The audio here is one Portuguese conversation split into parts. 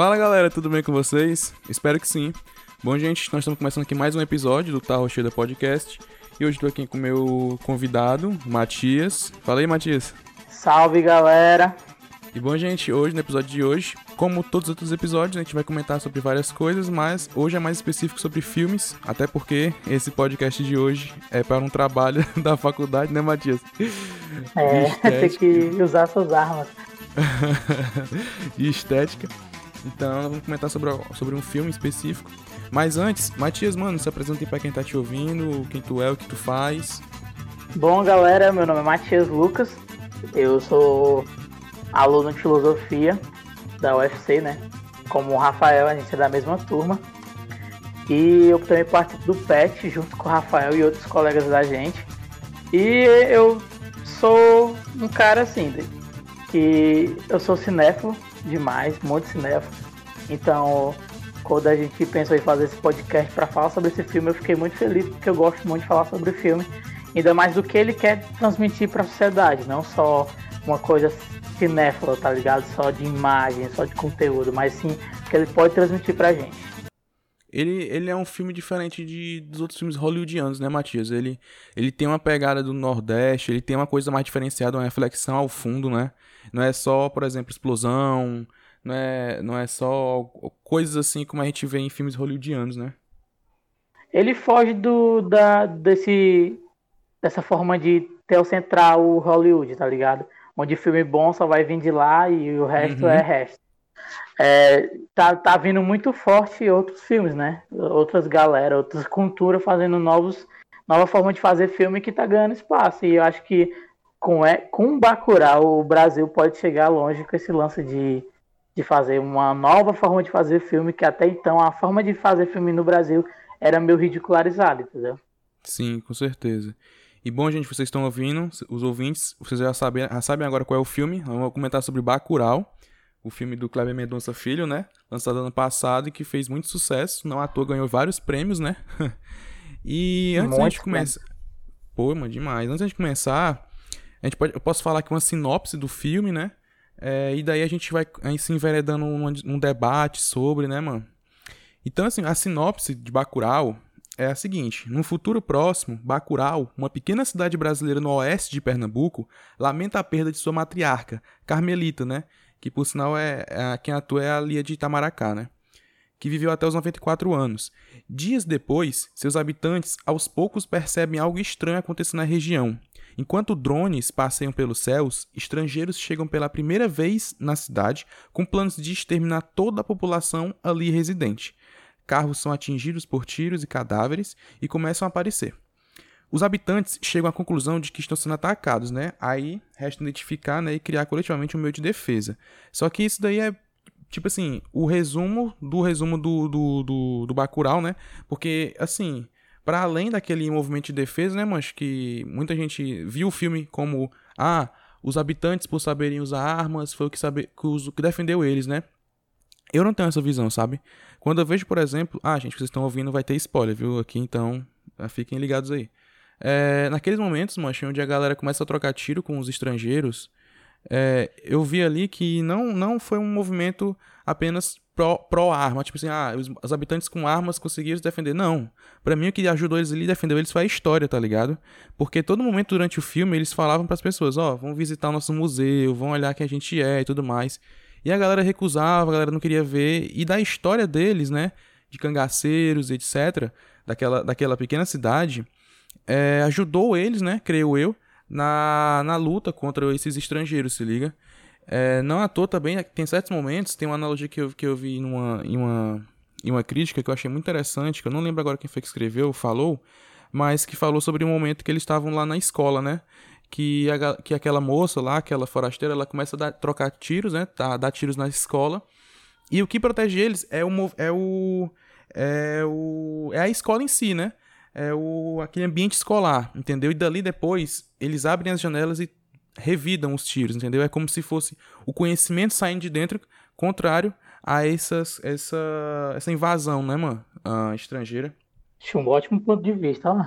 Fala galera, tudo bem com vocês? Espero que sim. Bom, gente, nós estamos começando aqui mais um episódio do Tarro Cheio da Podcast. E hoje estou aqui com o meu convidado, Matias. Fala aí, Matias. Salve galera! E bom, gente, hoje, no episódio de hoje, como todos os outros episódios, a gente vai comentar sobre várias coisas, mas hoje é mais específico sobre filmes, até porque esse podcast de hoje é para um trabalho da faculdade, né, Matias? É, tem que usar suas armas. de estética. Então, vamos comentar sobre, sobre um filme específico. Mas antes, Matias, mano, se apresenta aí pra quem tá te ouvindo, quem tu é, o que tu faz. Bom, galera, meu nome é Matias Lucas. Eu sou aluno de filosofia da UFC, né? Como o Rafael, a gente é da mesma turma. E eu também participo do PET junto com o Rafael e outros colegas da gente. E eu sou um cara assim, que eu sou cinéfilo demais, muito cinéfilo. Então, quando a gente pensou em fazer esse podcast para falar sobre esse filme, eu fiquei muito feliz porque eu gosto muito de falar sobre o filme, ainda mais do que ele quer transmitir para a sociedade, não só uma coisa cinéfila, tá ligado? Só de imagem, só de conteúdo, mas sim que ele pode transmitir pra gente. Ele, ele é um filme diferente de, dos outros filmes hollywoodianos, né, Matias? Ele, ele tem uma pegada do Nordeste, ele tem uma coisa mais diferenciada, uma reflexão ao fundo, né? Não é só, por exemplo, explosão, não é, não é só coisas assim como a gente vê em filmes hollywoodianos, né? Ele foge do, da, desse, dessa forma de teocentrar o Hollywood, tá ligado? onde filme bom só vai vir de lá e o resto uhum. é resto. É, tá, tá vindo muito forte outros filmes, né? Outras galera, outras culturas fazendo novos, nova forma de fazer filme que tá ganhando espaço. E eu acho que com, é, com Bacurau o Brasil pode chegar longe com esse lance de, de fazer uma nova forma de fazer filme, que até então a forma de fazer filme no Brasil era meio ridicularizada, entendeu? Sim, com certeza. E bom, gente, vocês estão ouvindo, os ouvintes, vocês já sabem, já sabem agora qual é o filme. Vamos comentar sobre Bacurau, o filme do Kleber Mendonça Filho, né? Lançado ano passado e que fez muito sucesso. Não à toa ganhou vários prêmios, né? e antes da gente começar. Pô, mano, demais. Antes gente começar, a gente pode, eu posso falar aqui uma sinopse do filme, né? É, e daí a gente vai aí se enveredando um, um debate sobre, né, mano? Então, assim, a sinopse de Bacurau é a seguinte: no futuro próximo, Bacurau, uma pequena cidade brasileira no oeste de Pernambuco, lamenta a perda de sua matriarca, Carmelita, né? Que por sinal é, é quem atua é a Lia de Itamaracá, né? Que viveu até os 94 anos. Dias depois, seus habitantes aos poucos percebem algo estranho acontecendo na região. Enquanto drones passeiam pelos céus, estrangeiros chegam pela primeira vez na cidade com planos de exterminar toda a população ali residente carros são atingidos por tiros e cadáveres e começam a aparecer. Os habitantes chegam à conclusão de que estão sendo atacados, né? Aí resta identificar né, e criar coletivamente um meio de defesa. Só que isso daí é, tipo assim, o resumo do resumo do, do, do, do Bacurau, né? Porque, assim, para além daquele movimento de defesa, né, mas que muita gente viu o filme como, ah, os habitantes por saberem usar armas foi o que, sabe, que, que defendeu eles, né? Eu não tenho essa visão, sabe? Quando eu vejo, por exemplo, ah, gente, vocês estão ouvindo, vai ter spoiler, viu? Aqui então, fiquem ligados aí. É, naqueles momentos, mancha, onde a galera começa a trocar tiro com os estrangeiros, é, eu vi ali que não, não foi um movimento apenas pró-arma, pro tipo assim, ah, os, os, habitantes com armas conseguiram se defender. Não. para mim, o que ajudou eles ali, defendeu eles foi a história, tá ligado? Porque todo momento durante o filme eles falavam para as pessoas: ó, oh, vão visitar o nosso museu, vão olhar quem a gente é e tudo mais. E a galera recusava, a galera não queria ver. E da história deles, né? De cangaceiros, etc., daquela, daquela pequena cidade, é, ajudou eles, né? Creio eu, na, na luta contra esses estrangeiros, se liga? É, não à toa também, tem certos momentos, tem uma analogia que eu, que eu vi numa, em, uma, em uma crítica que eu achei muito interessante, que eu não lembro agora quem foi que escreveu, falou, mas que falou sobre um momento que eles estavam lá na escola, né? que, a, que aquela moça lá, aquela forasteira, ela começa a dar, trocar tiros, né? Tá, dar tiros na escola. E o que protege eles é o, é o. É o. É a escola em si, né? É o, aquele ambiente escolar, entendeu? E dali depois eles abrem as janelas e revidam os tiros, entendeu? É como se fosse o conhecimento saindo de dentro, contrário a essas, essa, essa invasão, né, mano? Uh, estrangeira. Acho um ótimo ponto de vista, ó.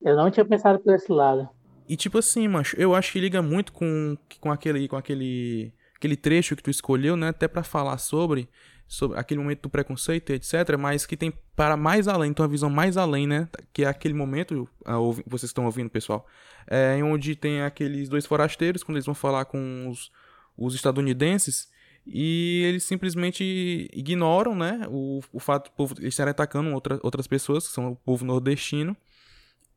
Eu não tinha pensado por esse lado. E tipo assim, macho, eu acho que liga muito com, com aquele com aquele aquele trecho que tu escolheu, né, até para falar sobre sobre aquele momento do preconceito, etc., mas que tem para mais além, então a visão mais além, né? Que é aquele momento, vocês estão ouvindo, pessoal, é, onde tem aqueles dois forasteiros, quando eles vão falar com os, os estadunidenses, e eles simplesmente ignoram, né, o, o fato do povo estarem atacando outra, outras pessoas, que são o povo nordestino,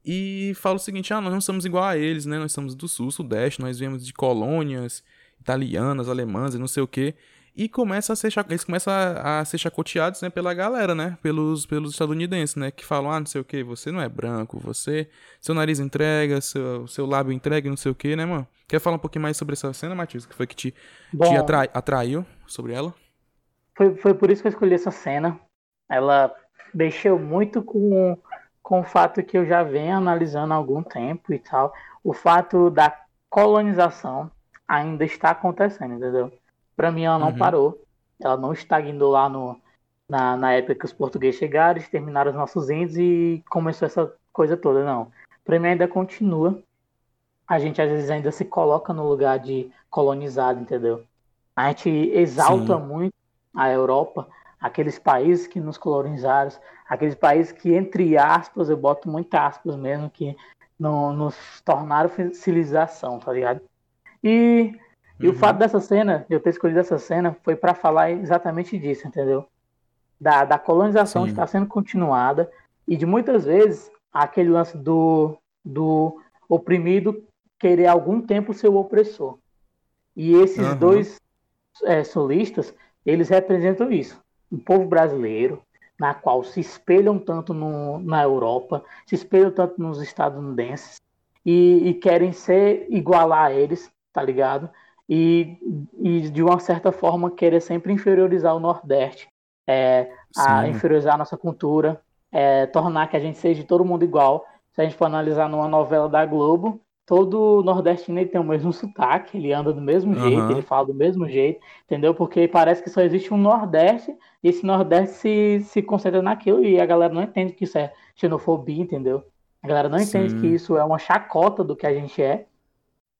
e fala o seguinte: ah, nós não somos igual a eles, né? Nós somos do sul, sudeste, nós viemos de colônias italianas, alemãs e não sei o que. E começa a ser, eles começam a, a, ser chacoteados né, pela galera, né? Pelos, pelos estadunidenses, né? Que falam, ah, não sei o que, você não é branco, você. Seu nariz entrega, seu, seu lábio entrega, não sei o que, né, mano? Quer falar um pouquinho mais sobre essa cena, Matheus? Que foi que te, Bom, te atrai, atraiu sobre ela? Foi, foi por isso que eu escolhi essa cena. Ela mexeu muito com com o fato que eu já venho analisando há algum tempo e tal, o fato da colonização ainda está acontecendo, entendeu? Para mim ela não uhum. parou, ela não estagnou lá no, na, na época que os portugueses chegaram, exterminaram os nossos índios e começou essa coisa toda, não. Para mim ainda continua, a gente às vezes ainda se coloca no lugar de colonizado, entendeu? A gente exalta Sim. muito a Europa, aqueles países que nos colonizaram, aqueles países que, entre aspas, eu boto muitas aspas mesmo, que não, nos tornaram civilização, tá ligado? E, uhum. e o uhum. fato dessa cena, de eu ter escolhido essa cena, foi para falar exatamente disso, entendeu? Da, da colonização Sim. estar sendo continuada e de muitas vezes aquele lance do, do oprimido querer algum tempo ser o opressor. E esses uhum. dois é, solistas, eles representam isso um povo brasileiro, na qual se espelham tanto no, na Europa, se espelham tanto nos estadunidenses e, e, querem ser igualar a eles, tá ligado? E, e de uma certa forma querer sempre inferiorizar o Nordeste, é, a inferiorizar a nossa cultura, é, tornar que a gente seja de todo mundo igual. Se a gente for analisar numa novela da Globo, todo nordestino tem o mesmo sotaque, ele anda do mesmo uhum. jeito, ele fala do mesmo jeito, entendeu? Porque parece que só existe um Nordeste e esse Nordeste se, se concentra naquilo e a galera não entende que isso é xenofobia, entendeu? A galera não Sim. entende que isso é uma chacota do que a gente é,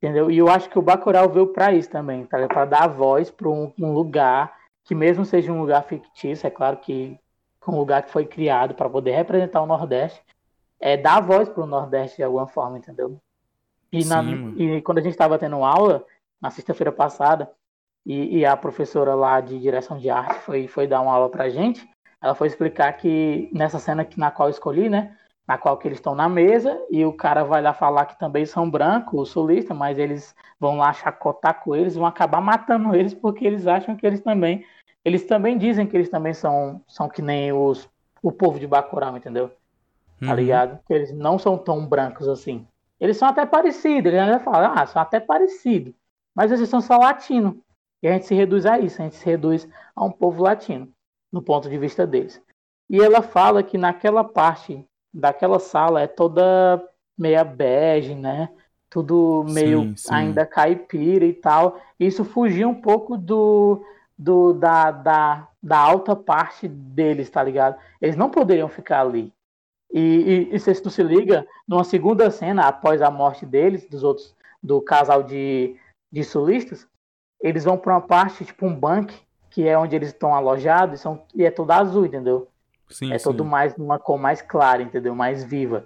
entendeu? E eu acho que o Bacurau veio para isso também, tá? para dar voz para um, um, lugar que mesmo seja um lugar fictício, é claro que um lugar que foi criado para poder representar o Nordeste, é dar voz para o Nordeste de alguma forma, entendeu? E, na, e quando a gente estava tendo aula, na sexta-feira passada, e, e, a professora lá de direção de arte foi, foi dar uma aula pra gente, ela foi explicar que nessa cena que, na qual eu escolhi, né? Na qual que eles estão na mesa e o cara vai lá falar que também são brancos, os solistas, mas eles vão lá chacotar com eles, vão acabar matando eles porque eles acham que eles também. Eles também dizem que eles também são, são que nem os, o povo de Bacurau, entendeu? Tá uhum. ligado? Que eles não são tão brancos assim. Eles são até parecidos, ele ainda fala, ah, são até parecidos, mas eles são só latinos. E a gente se reduz a isso, a gente se reduz a um povo latino, no ponto de vista deles. E ela fala que naquela parte daquela sala é toda meia bege, né? Tudo meio sim, sim. ainda caipira e tal. Isso fugia um pouco do, do da, da, da alta parte deles, tá ligado? Eles não poderiam ficar ali. E, e, e se tu se liga, numa segunda cena, após a morte deles, dos outros, do casal de, de sulistas, eles vão para uma parte, tipo um banco, que é onde eles estão alojados, e, são, e é todo azul, entendeu? Sim, é sim. todo mais numa cor mais clara, entendeu? Mais viva.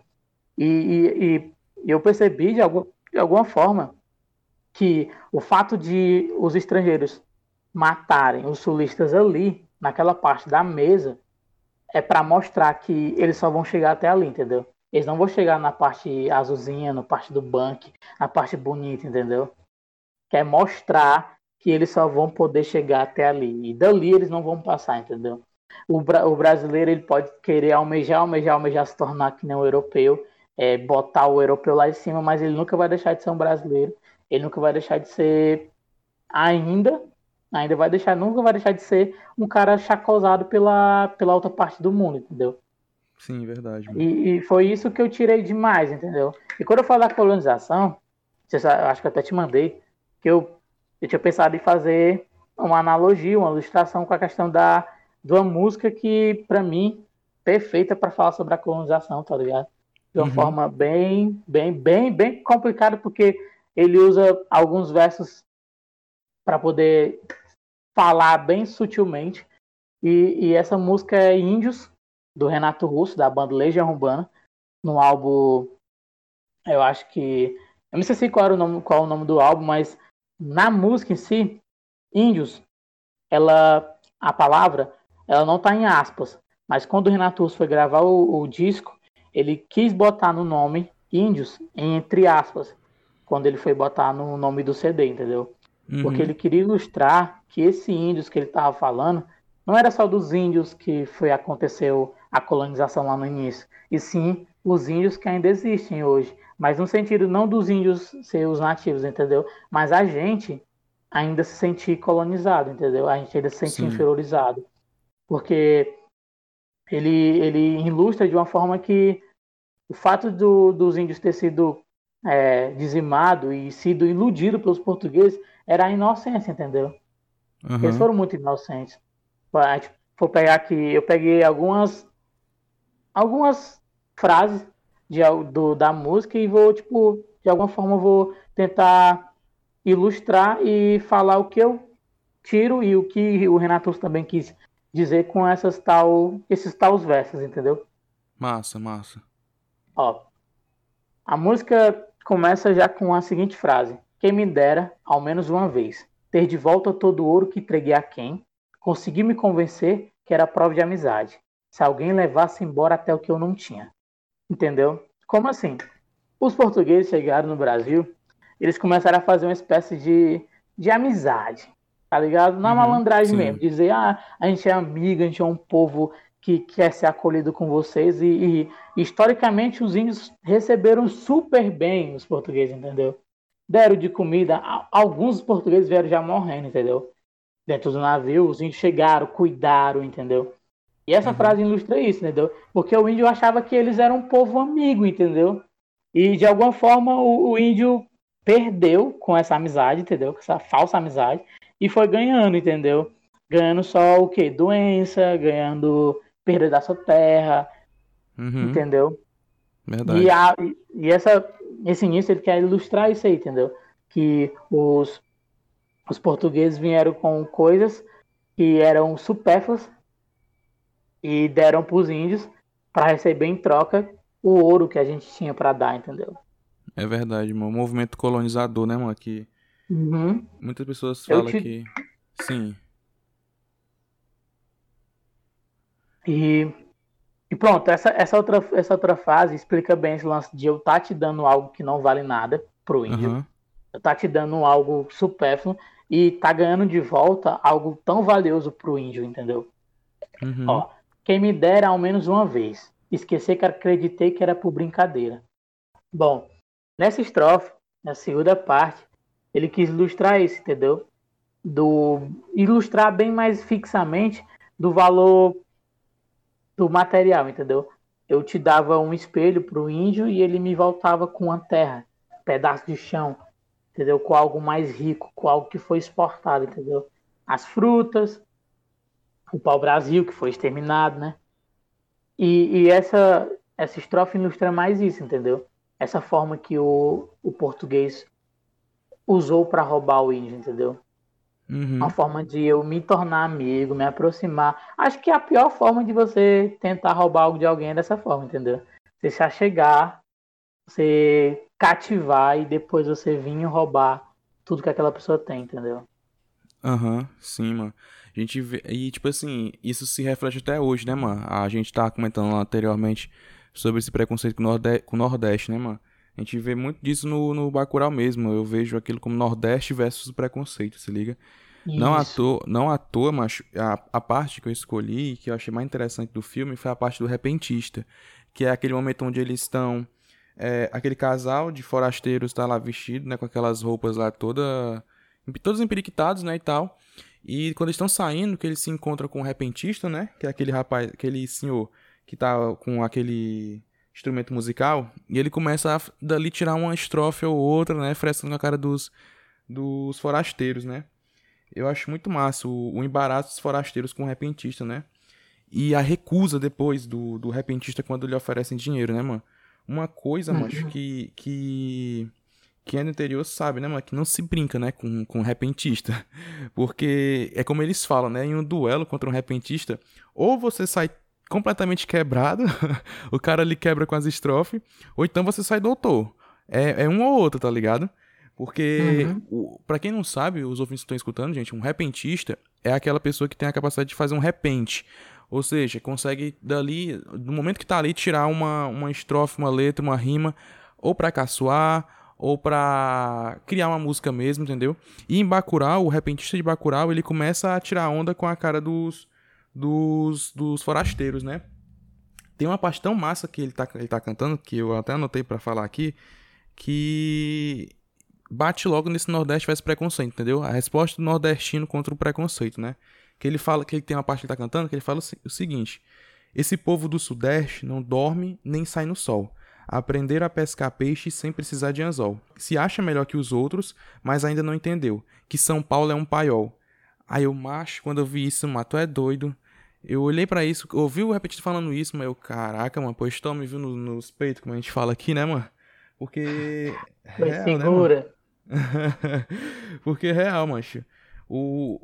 E, e, e eu percebi de, algum, de alguma forma que o fato de os estrangeiros matarem os sulistas ali, naquela parte da mesa, é para mostrar que eles só vão chegar até ali, entendeu? Eles não vão chegar na parte azulzinha, na parte do banco, na parte bonita, entendeu? Quer mostrar que eles só vão poder chegar até ali. E dali eles não vão passar, entendeu? O, bra o brasileiro ele pode querer almejar, almejar, almejar se tornar que nem o europeu, é, botar o europeu lá em cima, mas ele nunca vai deixar de ser um brasileiro. Ele nunca vai deixar de ser ainda ainda vai deixar, nunca vai deixar de ser um cara chacosado pela, pela outra parte do mundo, entendeu? Sim, verdade. E, e, foi isso que eu tirei demais, entendeu? E quando eu falo da colonização, eu acho que eu até te mandei, que eu, eu tinha pensado em fazer uma analogia, uma ilustração com a questão da, de uma música que, para mim, perfeita para falar sobre a colonização, tá ligado? De uma uhum. forma bem, bem, bem, bem complicada, porque ele usa alguns versos para poder falar bem sutilmente E, e essa música é Índios, do Renato Russo, da banda Legião Urbana, no álbum. Eu acho que. Eu não sei se qual, era o nome, qual é o nome do álbum, mas na música em si, Índios, ela. A palavra, ela não está em aspas. Mas quando o Renato Russo foi gravar o, o disco, ele quis botar no nome Índios, entre aspas, quando ele foi botar no nome do CD, entendeu? Uhum. Porque ele queria ilustrar que esse índios que ele estava falando não era só dos índios que foi aconteceu a colonização lá no início, e sim os índios que ainda existem hoje, mas no sentido não dos índios ser os nativos, entendeu? Mas a gente ainda se sentir colonizado, entendeu? A gente ainda se sentir inferiorizado, porque ele ele ilustra de uma forma que o fato do, dos índios ter sido é, dizimado e sido iludido pelos portugueses era a inocência, entendeu? Uhum. Eles foram muito inocentes. For pegar aqui, eu peguei algumas algumas frases de, do, da música e vou, tipo, de alguma forma vou tentar ilustrar e falar o que eu tiro e o que o Renato também quis dizer com essas tal, esses taus versos, entendeu? Massa, massa. Ó, a música começa já com a seguinte frase: Quem me dera, ao menos uma vez, ter de volta todo o ouro que entreguei a quem conseguiu me convencer que era prova de amizade. Se alguém levasse embora até o que eu não tinha. Entendeu? Como assim? Os portugueses chegaram no Brasil, eles começaram a fazer uma espécie de, de amizade, tá ligado? Na uhum, malandragem sim. mesmo, dizer, ah, a gente é amigo, a gente é um povo que quer ser acolhido com vocês e, e, historicamente os índios receberam super bem os portugueses, entendeu? Deram de comida, alguns portugueses vieram já morrendo, entendeu? Dentro do navio, os índios chegaram, cuidaram, entendeu? E essa uhum. frase ilustra isso, entendeu? Porque o índio achava que eles eram um povo amigo, entendeu? E de alguma forma o, o índio perdeu com essa amizade, entendeu? Com essa falsa amizade e foi ganhando, entendeu? Ganhando só o quê? Doença, ganhando perda da sua terra, uhum. entendeu? Verdade. E, a, e essa, esse início ele quer ilustrar isso aí, entendeu? Que os, os portugueses vieram com coisas que eram supérfluas e deram para os índios para receber em troca o ouro que a gente tinha para dar, entendeu? É verdade, mano. O movimento colonizador, né, mano? Que uhum. muitas pessoas falam te... que. Sim. E, e pronto, essa, essa, outra, essa outra fase explica bem esse lance de eu estar tá te dando algo que não vale nada pro índio. Uhum. Eu tá te dando algo supérfluo e tá ganhando de volta algo tão valioso pro índio, entendeu? Uhum. Ó, quem me dera ao menos uma vez. Esquecer que acreditei que era por brincadeira. Bom, nessa estrofe, na segunda parte, ele quis ilustrar isso, entendeu? Do ilustrar bem mais fixamente do valor do material, entendeu? Eu te dava um espelho pro índio e ele me voltava com uma terra, um pedaço de chão, entendeu? Com algo mais rico, com algo que foi exportado, entendeu? As frutas, o pau-brasil que foi exterminado, né? E, e, essa, essa estrofe ilustra mais isso, entendeu? Essa forma que o, o português usou para roubar o índio, entendeu? Uhum. Uma forma de eu me tornar amigo, me aproximar. Acho que a pior forma de você tentar roubar algo de alguém é dessa forma, entendeu? Você se achegar, você cativar e depois você vir roubar tudo que aquela pessoa tem, entendeu? Aham, uhum, sim, mano. A gente vê. E, tipo assim, isso se reflete até hoje, né, mano? A gente tá comentando anteriormente sobre esse preconceito com o Nordeste, com o Nordeste né, mano? A gente vê muito disso no, no Bacurau mesmo. Eu vejo aquilo como Nordeste versus preconceito, se liga? Isso. Não à toa, não à toa mas a, a parte que eu escolhi, que eu achei mais interessante do filme, foi a parte do repentista. Que é aquele momento onde eles estão. É, aquele casal de forasteiros está lá vestido, né? Com aquelas roupas lá toda. Todos empiriquitados, né? E tal. E quando eles estão saindo, que eles se encontram com o repentista, né? Que é aquele rapaz, aquele senhor que tá com aquele instrumento musical, e ele começa a dali tirar uma estrofe ou outra, né, frescando na cara dos, dos forasteiros, né. Eu acho muito massa o, o embaraço dos forasteiros com o repentista, né. E a recusa depois do, do repentista quando lhe oferecem dinheiro, né, mano. Uma coisa, uhum. macho, que, que, quem é do interior sabe, né, mano, que não se brinca, né, com, com um repentista. Porque é como eles falam, né, em um duelo contra um repentista, ou você sai completamente quebrado, o cara lhe quebra com as estrofes, ou então você sai doutor. É, é um ou outro, tá ligado? Porque, uhum. para quem não sabe, os ouvintes que estão escutando, gente, um repentista é aquela pessoa que tem a capacidade de fazer um repente. Ou seja, consegue dali, no momento que tá ali, tirar uma, uma estrofe, uma letra, uma rima, ou pra caçoar, ou pra criar uma música mesmo, entendeu? E em Bacurau, o repentista de Bacurau, ele começa a tirar onda com a cara dos, dos, dos forasteiros, né? Tem uma parte tão massa que ele tá, ele tá cantando, que eu até anotei para falar aqui, que bate logo nesse Nordeste faz preconceito, entendeu? A resposta do nordestino contra o preconceito, né? Que ele fala, que ele tem uma parte que ele tá cantando, que ele fala o seguinte: Esse povo do Sudeste não dorme nem sai no sol. Aprender a pescar peixe sem precisar de anzol. Se acha melhor que os outros, mas ainda não entendeu que São Paulo é um paiol. Aí eu, macho, quando eu vi isso, mato é doido. Eu olhei para isso, ouvi o repetido falando isso, mas eu, caraca, mano, pois me viu no, nos peitos, como a gente fala aqui, né, mano? Porque. Foi real, segura. Né, Porque é real, mancho. O,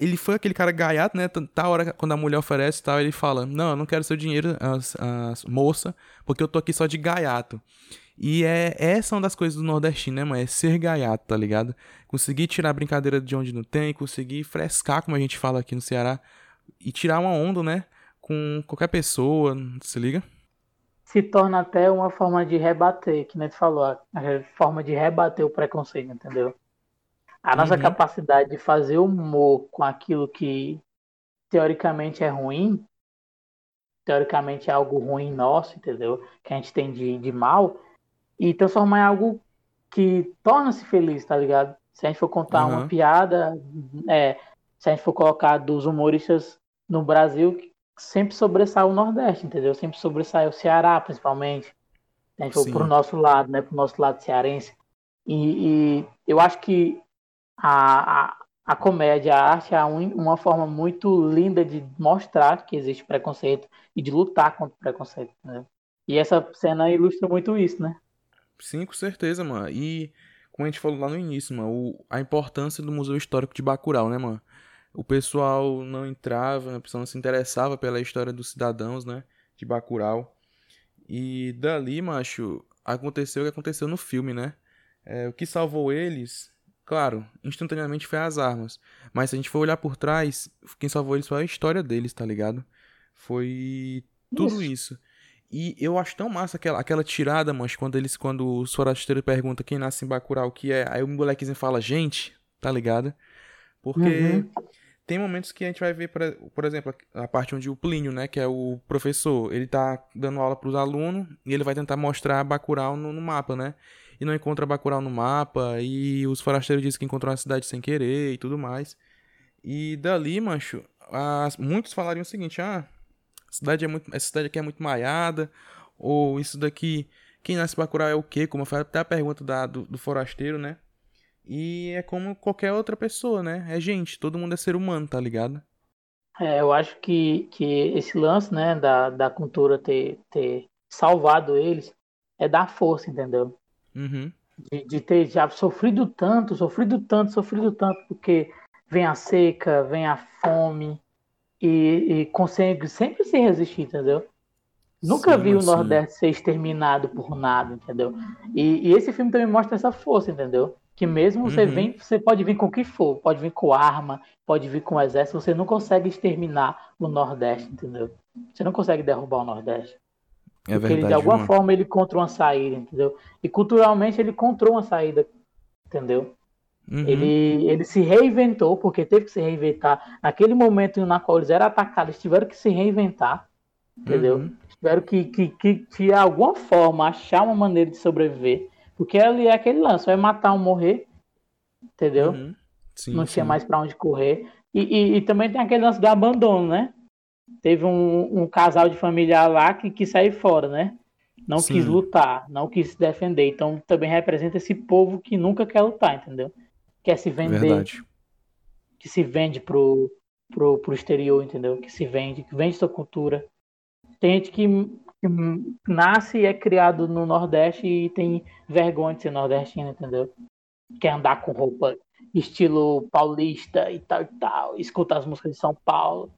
ele foi aquele cara gaiato, né? Tá hora quando a mulher oferece tal, ele fala: Não, eu não quero seu dinheiro, as, as, moça, porque eu tô aqui só de gaiato. E é essa é uma das coisas do nordestino, né, mano? É ser gaiato, tá ligado? Conseguir tirar a brincadeira de onde não tem, conseguir frescar, como a gente fala aqui no Ceará, e tirar uma onda, né? Com qualquer pessoa, se liga? Se torna até uma forma de rebater, que nem tu falou, a forma de rebater o preconceito, entendeu? A nossa uhum. capacidade de fazer humor com aquilo que teoricamente é ruim, teoricamente é algo ruim nosso, entendeu? Que a gente tem de, de mal, e transformar em algo que torna-se feliz, tá ligado? Se a gente for contar uhum. uma piada, é, se a gente for colocar dos humoristas no Brasil, sempre sobressai o Nordeste, entendeu? Sempre sobressai o Ceará, principalmente. Se a gente for pro nosso lado, né? Pro nosso lado cearense. E, e eu acho que a, a, a comédia, a arte é uma forma muito linda de mostrar que existe preconceito e de lutar contra o preconceito, né? E essa cena ilustra muito isso, né? Sim, com certeza, mano. E como a gente falou lá no início, mano, o, a importância do Museu Histórico de Bacurau, né, mano? O pessoal não entrava, o pessoal não se interessava pela história dos cidadãos, né, de Bacurau. E dali, macho, aconteceu o que aconteceu no filme, né? É, o que salvou eles, claro, instantaneamente foi as armas. Mas se a gente for olhar por trás, quem salvou eles foi a história deles, tá ligado? Foi tudo isso. isso. E eu acho tão massa aquela, aquela tirada, mas quando eles, quando os forasteiros perguntam quem nasce em Bacurau, o que é, aí o molequezinho fala, gente, tá ligado? Porque uhum. Tem momentos que a gente vai ver, por, por exemplo, a parte onde o Plínio, né, que é o professor, ele tá dando aula pros alunos e ele vai tentar mostrar Bacurau no, no mapa, né? E não encontra Bacurau no mapa, e os forasteiros dizem que encontrou uma cidade sem querer e tudo mais. E dali, mancho, as, muitos falariam o seguinte, ah, cidade é muito, essa cidade aqui é muito maiada, ou isso daqui, quem nasce pra curar é o quê? Como foi até a pergunta da, do, do forasteiro, né? E é como qualquer outra pessoa, né? É gente, todo mundo é ser humano, tá ligado? É, eu acho que, que esse lance, né, da, da cultura ter, ter salvado eles é dar força, entendeu? Uhum. De, de, ter já sofrido tanto, sofrido tanto, sofrido tanto, porque vem a seca, vem a fome, e, e consegue sempre se resistir, entendeu? Nunca sim, vi o Nordeste ser exterminado por nada, entendeu? E, e, esse filme também mostra essa força, entendeu? Que mesmo você uhum. vem, você pode vir com o que for, pode vir com arma, pode vir com exército, você não consegue exterminar o Nordeste, entendeu? Você não consegue derrubar o Nordeste. É porque verdade, ele, de alguma mano. forma ele encontrou uma saída, entendeu? E culturalmente ele encontrou uma saída, entendeu? Uhum. Ele, ele se reinventou, porque teve que se reinventar. Naquele momento na qual eles eram atacados, eles tiveram que se reinventar, entendeu? Uhum. Tiveram que, que, que, de alguma forma, achar uma maneira de sobreviver. Porque ali é aquele lance, vai matar ou morrer, entendeu? Uhum. Sim, Não sim. tinha mais para onde correr. E, e, e, também tem aquele lance do abandono, né? Teve um, um casal de familiar lá que quis sair fora, né? Não sim. quis lutar, não quis se defender. Então também representa esse povo que nunca quer lutar, entendeu? quer se vender, Verdade. que se vende pro, pro, pro exterior, entendeu? Que se vende, que vende sua cultura. Tem gente que nasce e é criado no Nordeste e tem vergonha de ser nordestino, entendeu? Quer andar com roupa estilo paulista e tal e tal, escuta as músicas de São Paulo.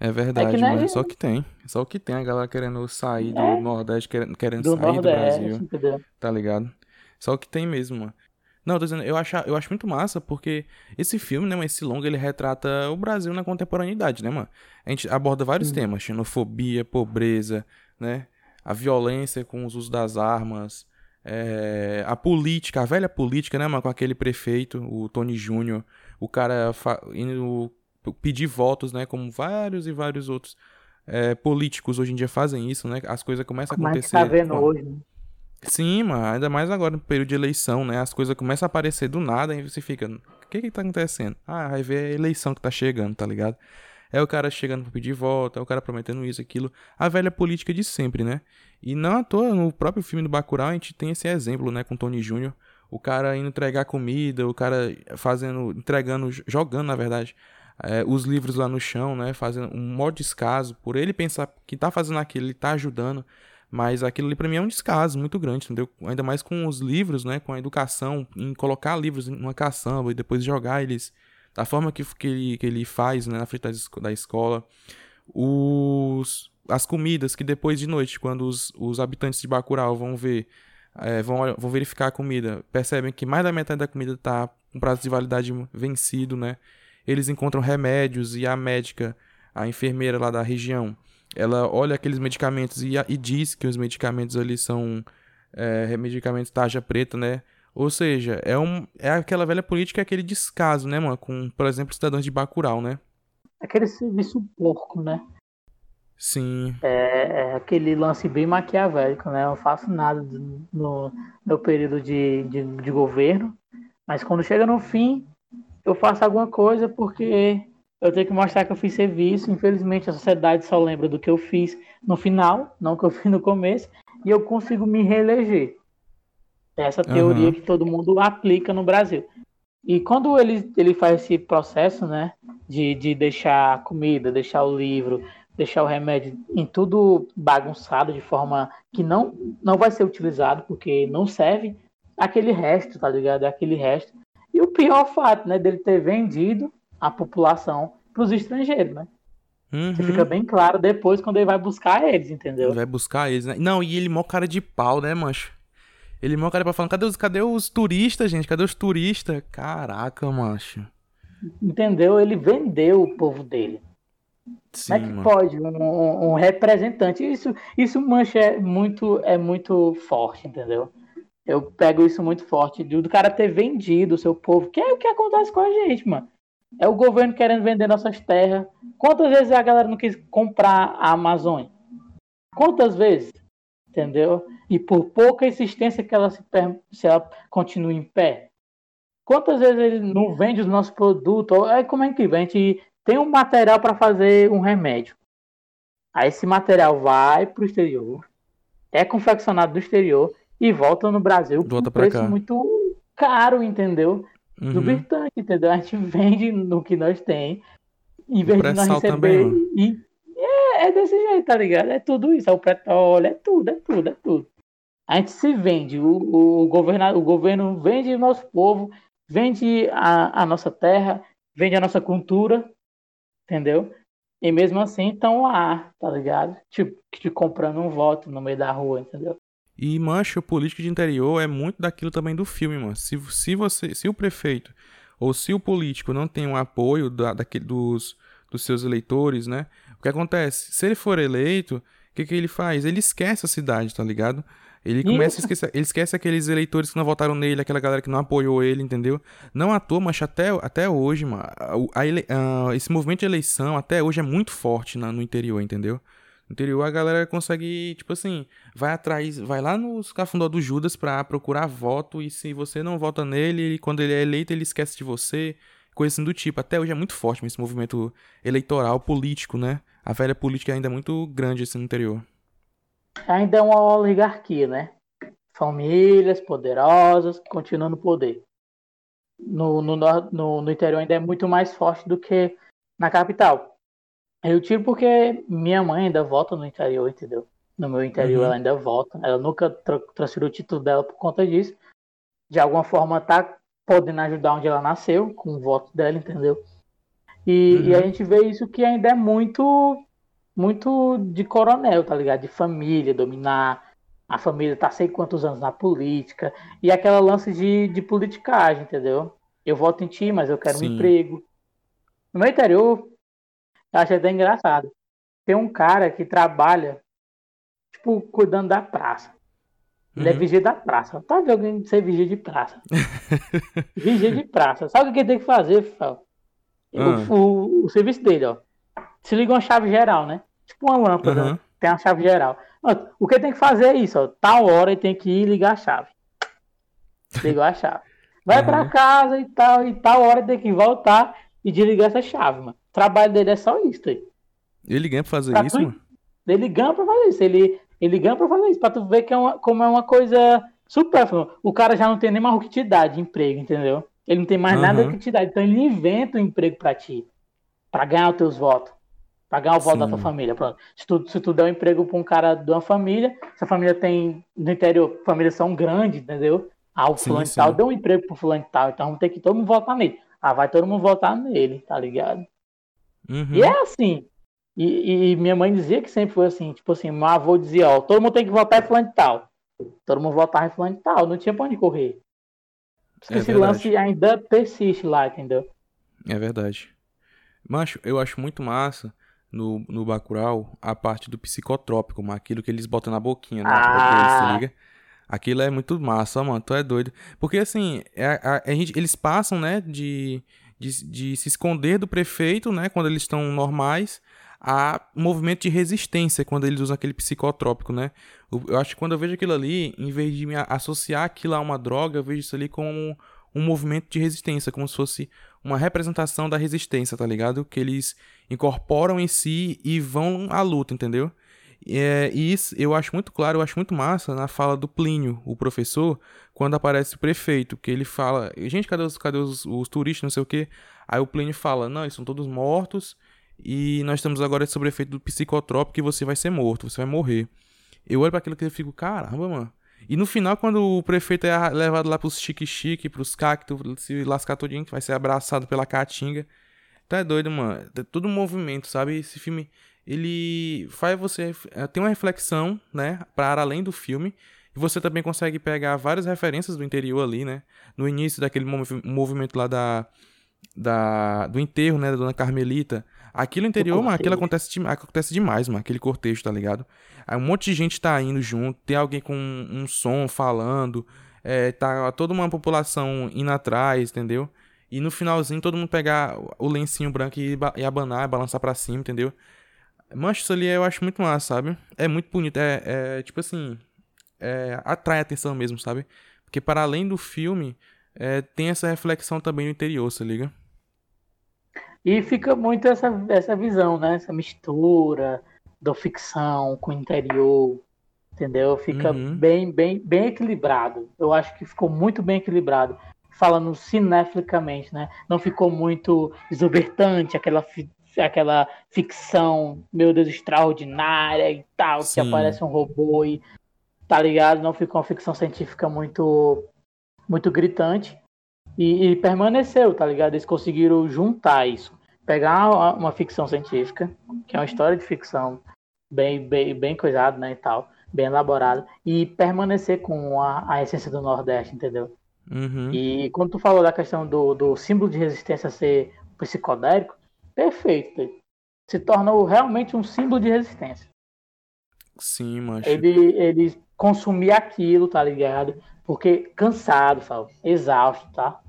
É verdade, é mas é só que tem. Só o que tem a galera querendo sair do é. Nordeste, querendo, querendo do sair Nordeste, do Brasil. Entendeu? Tá ligado? Só o que tem mesmo, mano. Não, tô dizendo, eu acho, eu acho muito massa, porque esse filme, né, esse longo, ele retrata o Brasil na contemporaneidade, né, mano? A gente aborda vários hum. temas, xenofobia, pobreza, né? A violência com os usos das armas, é, a política, a velha política, né, mano, com aquele prefeito, o Tony Júnior, o cara indo pedir votos, né, como vários e vários outros é, políticos hoje em dia fazem isso, né? As coisas começam a acontecer. Mas tá vendo hoje, né? Sim, mano, ainda mais agora no período de eleição, né? As coisas começam a aparecer do nada e você fica, o que que tá acontecendo? Ah, vai ver a eleição que tá chegando, tá ligado? É o cara chegando pra pedir voto, é o cara prometendo isso, aquilo. A velha política de sempre, né? E não à toa, no próprio filme do Bacurau, a gente tem esse exemplo, né, com Tony Jr., o cara indo entregar comida, o cara fazendo, entregando, jogando, na verdade, é, os livros lá no chão, né, fazendo um maior descaso, por ele pensar que tá fazendo aquilo, ele tá ajudando, mas aquilo ali pra mim é um descaso muito grande, entendeu? Ainda mais com os livros, né? Com a educação, em colocar livros numa caçamba e depois jogar eles da forma que, que, ele, que ele faz, né? Na frente da escola. Os, as comidas que depois de noite, quando os, os habitantes de Bacurau vão ver, é, vão, vão verificar a comida, percebem que mais da metade da comida tá com prazo de validade vencido, né? Eles encontram remédios e a médica, a enfermeira lá da região, ela olha aqueles medicamentos e, e diz que os medicamentos ali são é, medicamentos tarja preta, né? Ou seja, é, um, é aquela velha política, aquele descaso, né, mano? Com, por exemplo, cidadãos de Bacurau, né? Aquele serviço porco, né? Sim. É, é, aquele lance bem maquiavélico, né? Eu não faço nada no meu período de, de, de governo, mas quando chega no fim, eu faço alguma coisa porque eu tenho que mostrar que eu fiz serviço. Infelizmente, a sociedade só lembra do que eu fiz no final, não que eu fiz no começo, e eu consigo me reeleger. Essa teoria uhum. que todo mundo aplica no Brasil. E quando ele, ele faz esse processo, né, de, de deixar a comida, deixar o livro, deixar o remédio em tudo bagunçado de forma que não, não vai ser utilizado, porque não serve, aquele resto, tá ligado? É aquele resto. E o pior fato, né, dele ter vendido a população para os estrangeiros, né? Uhum. fica bem claro depois quando ele vai buscar eles, entendeu? Ele vai buscar eles, né? Não, e ele mó cara de pau, né, mancho? Ele mó cara pra falar, cadê os, cadê os turistas, gente? Cadê os turistas? Caraca, mancho. Entendeu? Ele vendeu o povo dele. Sim, Como é que mano. pode um, um, representante? Isso, isso mancha é muito, é muito forte, entendeu? Eu pego isso muito forte do cara ter vendido o seu povo, que é o que acontece com a gente, mano. É o governo querendo vender nossas terras. Quantas vezes a galera não quis comprar a Amazônia? Quantas vezes? Entendeu? E por pouca insistência que ela se, se ela continua em pé. Quantas vezes ele não vende os nossos produtos? É como é que a gente tem um material para fazer um remédio. Aí esse material vai para o exterior, é confeccionado do exterior e volta no Brasil com um preço cá. muito caro, entendeu? Uhum. exorbitante, entendeu? A gente vende no que nós tem, em vez de nós receber. Também, e é, é, desse jeito, tá ligado? É tudo isso, é o petróleo, é tudo, é tudo, é tudo. A gente se vende, o, o, governo, o governo vende o nosso povo, vende a, a nossa terra, vende a nossa cultura, entendeu? E mesmo assim estão lá, tá ligado? Tipo, te comprando um voto no meio da rua, entendeu? E, mancha, o político de interior é muito daquilo também do filme, mano. Se, se, você, se o prefeito ou se o político não tem um apoio da, daquele, dos, dos seus eleitores, né? O que acontece? Se ele for eleito, o que, que ele faz? Ele esquece a cidade, tá ligado? Ele começa a esquecer, ele esquece aqueles eleitores que não votaram nele, aquela galera que não apoiou ele, entendeu? Não à toa, mas até, até hoje, mano, a, a ele, a, esse movimento de eleição até hoje é muito forte na, no interior, entendeu? Interior a galera consegue, tipo assim, vai atrás, vai lá nos cafundó do Judas pra procurar voto e se você não vota nele, quando ele é eleito ele esquece de você, coisa assim do tipo. Até hoje é muito forte esse movimento eleitoral, político, né? A velha política ainda é muito grande assim no interior. Ainda é uma oligarquia, né? Famílias poderosas que continuam no poder. No, no, no, no interior ainda é muito mais forte do que na capital. Eu tiro porque minha mãe ainda volta no interior, entendeu? No meu interior Uhum. ela ainda volta. Ela nunca tra transferiu o título dela por conta disso. De alguma forma tá podendo ajudar onde ela nasceu, com o voto dela, entendeu? E, e a Uhum. gente vê isso que ainda é muito, muito de coronel, tá ligado? De família, dominar. A família tá sei quantos anos na política. E aquela lance de, de politicagem, entendeu? Eu voto em ti, mas eu quero Sim. um emprego. No meu interior, eu acho até engraçado. Tem um cara que trabalha, tipo, cuidando da praça. Ele é Uhum. vigia da praça. Tá vendo alguém ser vigia de praça? vigia de praça. Sabe o que ele tem que fazer, Fel? O- Ah. O, o serviço dele, ó. Se liga uma chave geral, né? Tipo uma lâmpada. Aham. Tem uma chave geral. O que ele tem que fazer é isso, ó. Tal hora ele tem que ir ligar a chave. Ligou a chave. Vai pra Uhum. casa e tal, e tal hora ele tem que voltar e desligar essa chave, mano. Trabalho dele é só isso aí. Ele ganha pra fazer Pra isso, tu- mano? Ele ganha pra fazer isso. Ele, ele ganha pra fazer isso. Pra tu ver que é uma, como é uma coisa supérflua. O cara já não tem nem mais o que te dar de emprego, entendeu? Ele não tem mais nada Aham. que te dar. Então ele inventa um emprego pra ti. Pra ganhar os teus votos. Pra ganhar o voto da tua Sim. família. Pronto. Se tu, se tu der um emprego pra um cara de uma família, se a família tem. No interior, famílias são grandes, entendeu? Ah, o Sim, fulano de sim. tal deu um emprego pro fulano tal. Então vamos ter que todo mundo votar nele. Ah, vai todo mundo votar nele, tá ligado? Uhum. E é assim. E, e minha mãe dizia que sempre foi assim, tipo assim, meu avô dizia, ó, todo mundo tem que votar em fulano de tal. Todo mundo votava em fulano de tal, não tinha pra onde correr. É esse verdade. lance ainda persiste lá, entendeu? É verdade. Macho, eu acho muito massa no, no Bacurau a parte do psicotrópico, mano. Aquilo que eles botam na boquinha, boca deles, Ah. se liga? Aquilo é muito massa, mano. Tu é doido. Porque assim, é- a, a gente, eles passam, né, de, de, de se esconder do prefeito, né, quando eles estão normais, a movimento de resistência quando eles usam aquele psicotrópico, né? Eu, acho que quando eu vejo aquilo ali, em vez de me associar aquilo a uma droga, eu vejo isso ali como um movimento de resistência, como se fosse uma representação da resistência, tá ligado? Que eles incorporam em si e vão à luta, entendeu? É, e isso eu acho muito claro, eu acho muito massa na fala do Plínio, o professor, quando aparece o prefeito, que ele fala, gente, cadê os, cadê os, os turistas, não sei o quê? Aí o Plínio fala, não, eles são todos mortos e nós estamos agora sob o efeito do psicotrópico e você vai ser morto, você vai morrer. Eu olho pra aquilo que eu fico, caramba, mano. E no final, quando o prefeito é levado lá pros chique-chique, pros cactos, se lascar todinho, que vai ser abraçado pela caatinga. Tá doido, mano. É tudo um movimento, sabe? Esse filme, ele faz você eh, ter uma reflexão, né, para além do filme. E você também consegue pegar várias referências do interior ali, né? No início daquele movi- movimento lá da, da do enterro, né, da Dona Carmelita. Aquilo interior, mano, aquilo acontece, de- acontece demais, mano, aquele cortejo, tá ligado? Aí um monte de gente tá indo junto, tem alguém com um, um som falando, é, tá toda uma população indo atrás, entendeu? E no finalzinho todo mundo pegar o lencinho branco e, e abanar, balançar pra cima, entendeu? Mancho, isso ali eu acho muito massa, sabe? É muito bonito, é, é tipo assim, é, atrai atenção mesmo, sabe? Porque para além do filme, é, tem essa reflexão também no interior, se liga? E fica muito essa, essa visão, né? Essa mistura da ficção com o interior, entendeu? Fica Uhum. bem, bem, bem equilibrado. Eu acho que ficou muito bem equilibrado. Falando cineficamente, né? Não ficou muito exubertante, aquela, aquela ficção, meu Deus, extraordinária e tal, que Sim. aparece um robô e tá ligado? Não ficou uma ficção científica muito, muito gritante. E, e permaneceu, tá ligado? Eles conseguiram juntar isso. Pegar uma, uma ficção científica, que é uma história de ficção bem, bem, bem coisada, né, e tal, bem elaborada, e permanecer com a, a essência do Nordeste, entendeu? Uhum. E quando tu falou da questão do, do símbolo de resistência ser psicodélico, perfeito. Se tornou realmente um símbolo de resistência. Sim, mancho. Ele, ele consumia aquilo, tá ligado? Porque cansado, sabe? Exausto, tá?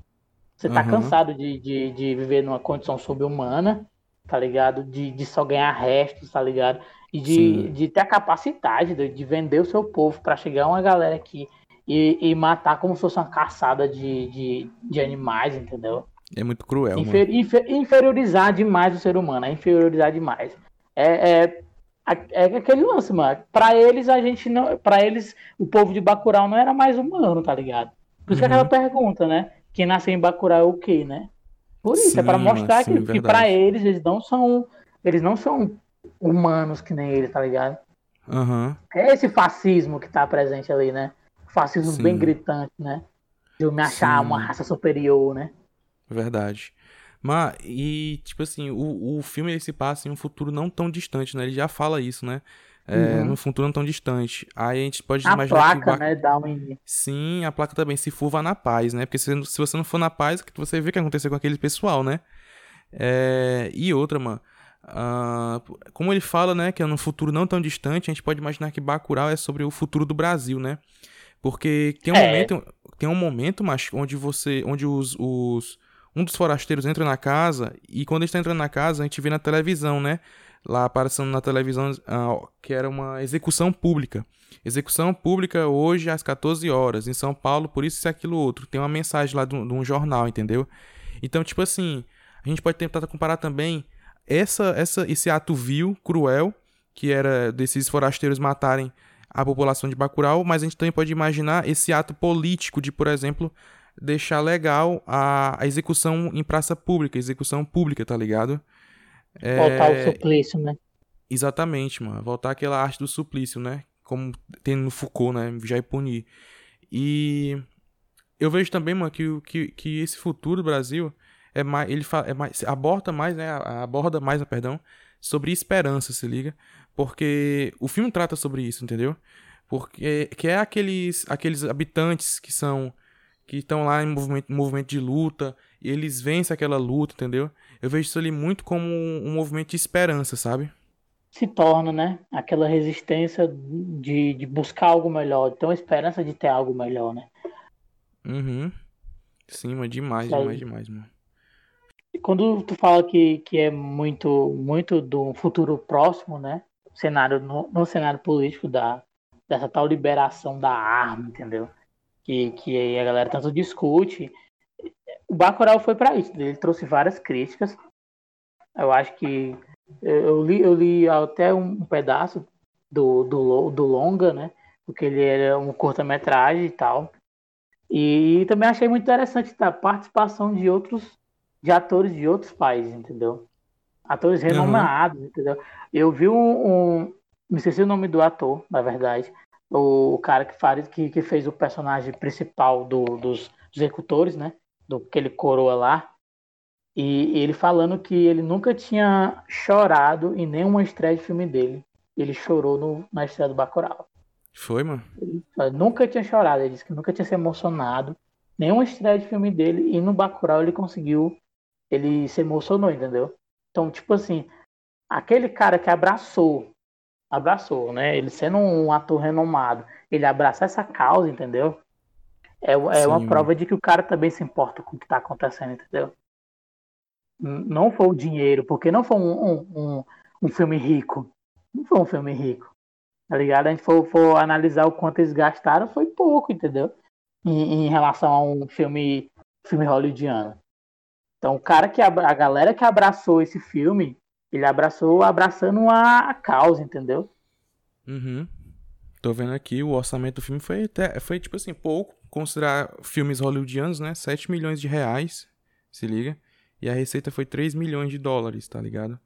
Você tá Uhum. cansado de, de, de viver numa condição subhumana, tá ligado? De, de só ganhar restos, tá ligado? E de, Sim. de ter a capacidade de, de vender o seu povo pra chegar uma galera aqui e, e matar como se fosse uma caçada de, de, de animais, entendeu? É muito cruel. Infer- infer- inferiorizar demais o ser humano, é inferiorizar demais. É, é, é aquele lance, mano. Pra eles, a gente não. Para eles, o povo de Bacurau não era mais humano, tá ligado? Por isso que Uhum. aquela pergunta, né? Quem nasceu em Bacurau é o quê, né? Por isso, é pra Sim, mostrar sim, que, que pra eles, eles não são. eles não são humanos que nem ele, tá ligado? Uhum. É esse fascismo que tá presente ali, né? Fascismo Sim. bem gritante, né? De eu me achar uma raça superior, né? Verdade. Mas, e, tipo assim, o, o filme ele se passa em um futuro não tão distante, né? Ele já fala isso, né? É, uhum. No futuro não tão distante. Aí a gente pode a imaginar placa, que... né? Dá um... Sim, a placa também. Se for, vá na paz, né? Porque se, se você não for na paz, você vê o que aconteceu com aquele pessoal, né? É... E outra, mano. Uh, como ele fala, né, que é no futuro não tão distante, a gente pode imaginar que Bacurau é sobre o futuro do Brasil, né? Porque tem um é. momento, tem um momento, mas onde você, onde os, os um dos forasteiros entra na casa e quando ele está entrando na casa, a gente vê na televisão, né? Lá aparecendo na televisão uh, que era uma execução pública. Execução pública hoje às 14 horas em São Paulo, por isso e aquilo outro. Tem uma mensagem lá de um, de um jornal, entendeu? Então, tipo assim, a gente pode tentar comparar também essa, essa, esse ato vil, cruel, que era desses forasteiros matarem a população de Bacurau, mas a gente também pode imaginar esse ato político de, por exemplo, deixar legal a, a execução em praça pública, execução pública, tá ligado? É... Voltar o suplício, né? Exatamente, mano. Voltar aquela arte do suplício, né? Como tem no Foucault, né? Já e punir. E eu vejo também, mano, que, que, que esse futuro do Brasil é mais, ele é mais, aborda mais, né, aborda mais, perdão, sobre esperança, se liga, porque o filme trata sobre isso, entendeu? Porque que é aqueles aqueles habitantes que são que estão lá em movimento, movimento de luta, e eles vencem aquela luta, entendeu? Eu vejo isso ali muito como um, um movimento de esperança, sabe? Se torna, né? Aquela resistência de, de buscar algo melhor, de ter uma esperança de ter algo melhor, né? Uhum. Sim, mas demais, demais, demais, mano. Quando tu fala que, que é muito muito do futuro próximo, né? Cenário, no, no cenário político da, dessa tal liberação da arma, entendeu? Que, que a galera tanto discute. O Bacurau foi para isso, ele trouxe várias críticas. Eu acho que eu li, eu li até um pedaço do, do, do longa, né? Porque ele era um curta-metragem e tal. E também achei muito interessante a participação de outros de atores de outros países, entendeu? Atores renomados, uhum. entendeu? Eu vi um, um, Me esqueci o nome do ator, na verdade. O, cara que, faz, que, que, fez o personagem principal do, dos executores, né? Do que ele coroa lá. E, e ele falando que ele nunca tinha chorado em nenhuma estreia de filme dele. Ele chorou no, na estreia do Bacurau. Foi, mano? Ele, nunca tinha chorado. Ele disse que nunca tinha se emocionado. Nenhuma estreia de filme dele. E no Bacurau ele conseguiu ele se emocionou, entendeu? Então, tipo assim, aquele cara que abraçou, abraçou, né? Ele sendo um ator renomado, ele abraçar essa causa, entendeu? É, é uma prova de que o cara também se importa com o que tá acontecendo, entendeu? Não foi o dinheiro, porque não foi um, um, um, um filme rico. Não foi um filme rico. Tá ligado? A gente for, for analisar o quanto eles gastaram, foi pouco, entendeu? Em, em relação a um filme, filme hollywoodiano. Então, o cara que a, a galera que abraçou esse filme, ele abraçou abraçando a, a causa, entendeu? Uhum. Tô vendo aqui, o orçamento do filme foi até, foi tipo assim, pouco, considerar filmes hollywoodianos, né? 7 milhões de reais, se liga. E a receita foi 3 milhões de dólares, tá ligado?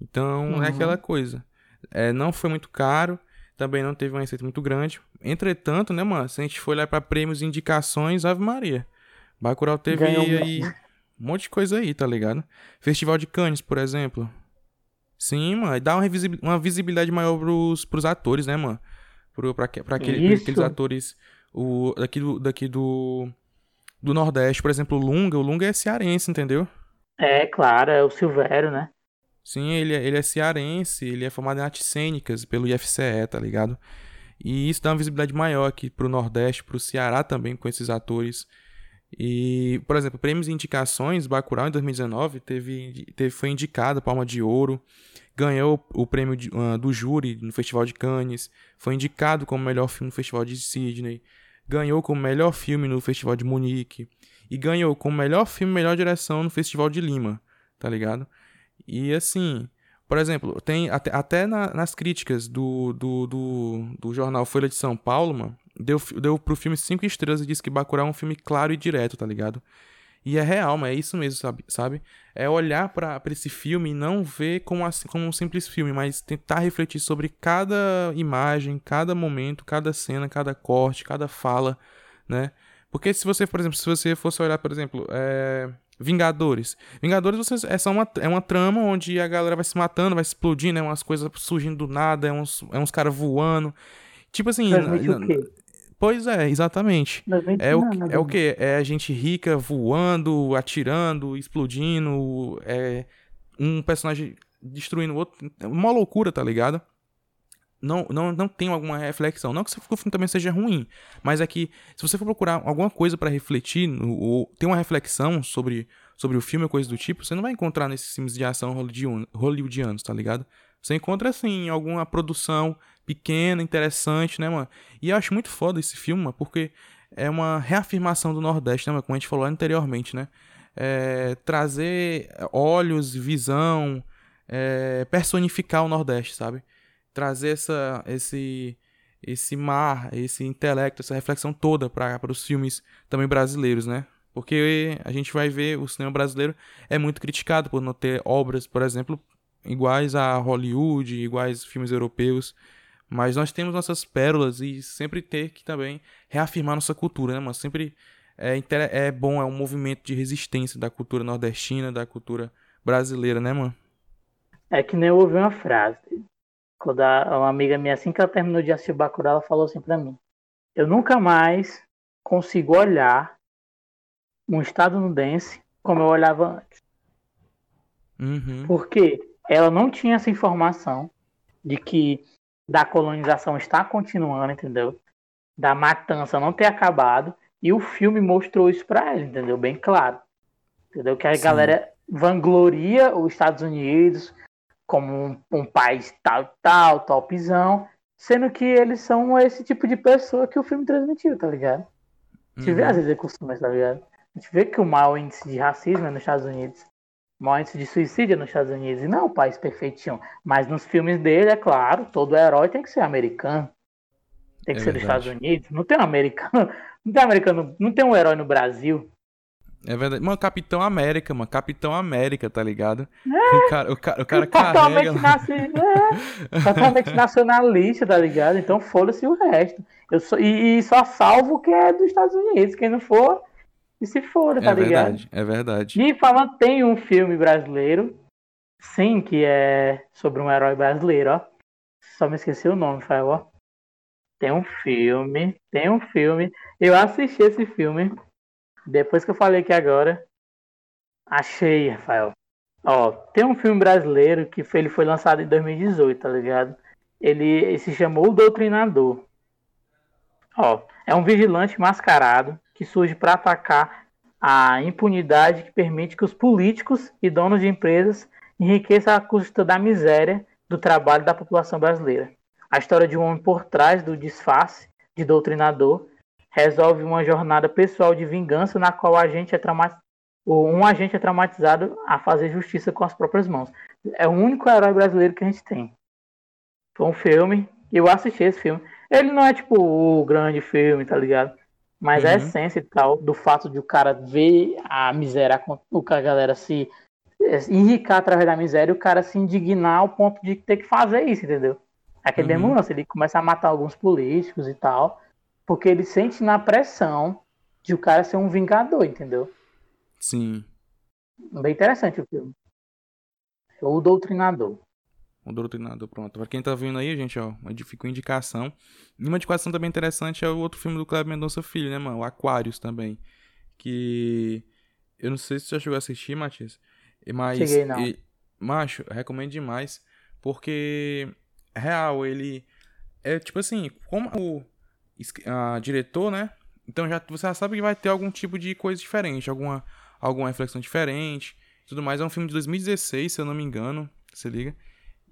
Então, uhum. é aquela coisa. É, não foi muito caro, também não teve uma receita muito grande. Entretanto, né, mano, se a gente for olhar pra prêmios e indicações, Ave Maria. Bacurau teve Ganhou aí... Um monte de coisa aí, tá ligado? Festival de Cannes, por exemplo. Sim, mano. E dá uma, uma visibilidade maior pros, pros atores, né, mano? Pro, pra, pra, aquele, pra aqueles atores o, daqui, do, daqui do, do Nordeste. Por exemplo, o Lunga. O Lunga é cearense, entendeu? É, claro. É o Silvério, né? Sim, ele, é, ele é cearense. Ele é formado em artes cênicas pelo IFCE, tá ligado? E isso dá uma visibilidade maior aqui pro Nordeste, pro Ceará também, com esses atores e, por exemplo, prêmios e indicações, Bacurau em 2019 teve, teve, foi indicado Palma de Ouro, ganhou o prêmio de, uh, do júri no Festival de Cannes, foi indicado como melhor filme no Festival de Sydney, ganhou como melhor filme no Festival de Munique e ganhou como melhor filme melhor direção no Festival de Lima, tá ligado? E assim, por exemplo, tem até, até na, nas críticas do, do, do, do jornal Folha de São Paulo, mano, deu, deu pro filme cinco estrelas e disse que Bacurau é um filme claro e direto, tá ligado? E é real, mas é isso mesmo, sabe? sabe? É olhar para esse filme e não ver como, assim, como um simples filme, mas tentar refletir sobre cada imagem, cada momento, cada cena, cada corte, cada fala, né? Porque se você, por exemplo, se você fosse olhar, por exemplo, é... Vingadores. Vingadores você, é só uma, é uma trama onde a galera vai se matando, vai explodindo, é umas coisas surgindo do nada, é uns, é uns caras voando. Tipo assim. Pois é, exatamente. É o, é o que? É a gente rica voando, atirando, explodindo, é um personagem destruindo o outro. É uma loucura, tá ligado? Não, não, não tem alguma reflexão. Não que o filme também seja ruim, mas é que se você for procurar alguma coisa para refletir, ou ter uma reflexão sobre, sobre o filme ou coisa do tipo, você não vai encontrar nesses filmes de ação hollywoodianos, tá ligado? Você encontra, assim, alguma produção pequena, interessante, né, mano? E eu acho muito foda esse filme, mano, porque é uma reafirmação do Nordeste, né, mano? Como a gente falou anteriormente, né? É, trazer olhos, visão, é, personificar o Nordeste, sabe? Trazer essa, esse, esse mar, esse intelecto, essa reflexão toda para os filmes também brasileiros, né? Porque a gente vai ver o cinema brasileiro é muito criticado por não ter obras, por exemplo, iguais a Hollywood, iguais filmes europeus. Mas nós temos nossas pérolas e sempre ter que também reafirmar nossa cultura, né, mano? Sempre é, é bom, é um movimento de resistência da cultura nordestina, da cultura brasileira, né, mano? É que nem eu ouvi uma frase. Quando uma amiga minha, assim que ela terminou de assistir Bacurau, ela falou assim pra mim: Eu nunca mais consigo olhar um estadunidense como eu olhava antes. Uhum. Porque ela não tinha essa informação de que da colonização está continuando, entendeu? Da matança não ter acabado. E o filme mostrou isso para ela, entendeu? Bem claro. Entendeu? Que a Sim. galera vangloria os Estados Unidos como um, um país tal, tal, topzão, sendo que eles são esse tipo de pessoa que o filme transmitiu, tá ligado? A gente uhum. vê as execuções, tá ligado? A gente vê que o maior índice de racismo é nos Estados Unidos índice de suicídio nos Estados Unidos. E não o país perfeitinho. Mas nos filmes dele, é claro, todo herói tem que ser americano. Tem que é ser verdade. dos Estados Unidos. Não tem um americano. Não tem um americano. Não tem um herói no Brasil. É verdade. Mano, Capitão América, mano. Capitão América, tá ligado? É, o cara, o cara, o cara totalmente, carrega... é, totalmente nacionalista, tá ligado? Então foda-se o resto. Eu sou, e, e só salvo que é dos Estados Unidos. Quem não for, e se for, tá é ligado? Verdade, é verdade. E falando, tem um filme brasileiro, sim, que é sobre um herói brasileiro, ó. Só me esqueci o nome, Fael, ó. Tem um filme, tem um filme. Eu assisti esse filme. Depois que eu falei aqui agora. Achei, Rafael. Ó, tem um filme brasileiro que foi, ele foi lançado em 2018, tá ligado? Ele, ele se chamou O Doutrinador. Ó, é um vigilante mascarado que surge para atacar a impunidade que permite que os políticos e donos de empresas enriqueçam à custa da miséria do trabalho da população brasileira. A história de um homem por trás do disfarce de doutrinador resolve uma jornada pessoal de vingança na qual é um agente é traumatizado a fazer justiça com as próprias mãos. É o único herói brasileiro que a gente tem. Foi um filme, eu assisti esse filme. Ele não é tipo o grande filme, tá ligado? Mas uhum. a essência e tal, do fato de o cara ver a miséria, o que a galera se enricar através da miséria, o cara se indignar ao ponto de ter que fazer isso, entendeu? Aquele uhum. mesmo lance, ele começa a matar alguns políticos e tal, porque ele sente na pressão de o cara ser um vingador, entendeu? Sim. Bem interessante o filme. O Doutrinador. O Doutrinador, pronto. Pra quem tá vendo aí, gente, ó, ficou indicação. E uma indicação também interessante é o outro filme do Cleber Mendonça Filho, né, mano? O Aquários também. Que. Eu não sei se você já chegou a assistir, Matias. Mas. Cheguei, não. E, macho, recomendo demais. Porque. Real, ele. É tipo assim, como o a, diretor, né? Então já, você já sabe que vai ter algum tipo de coisa diferente, alguma, alguma reflexão diferente tudo mais. É um filme de 2016, se eu não me engano. Se liga.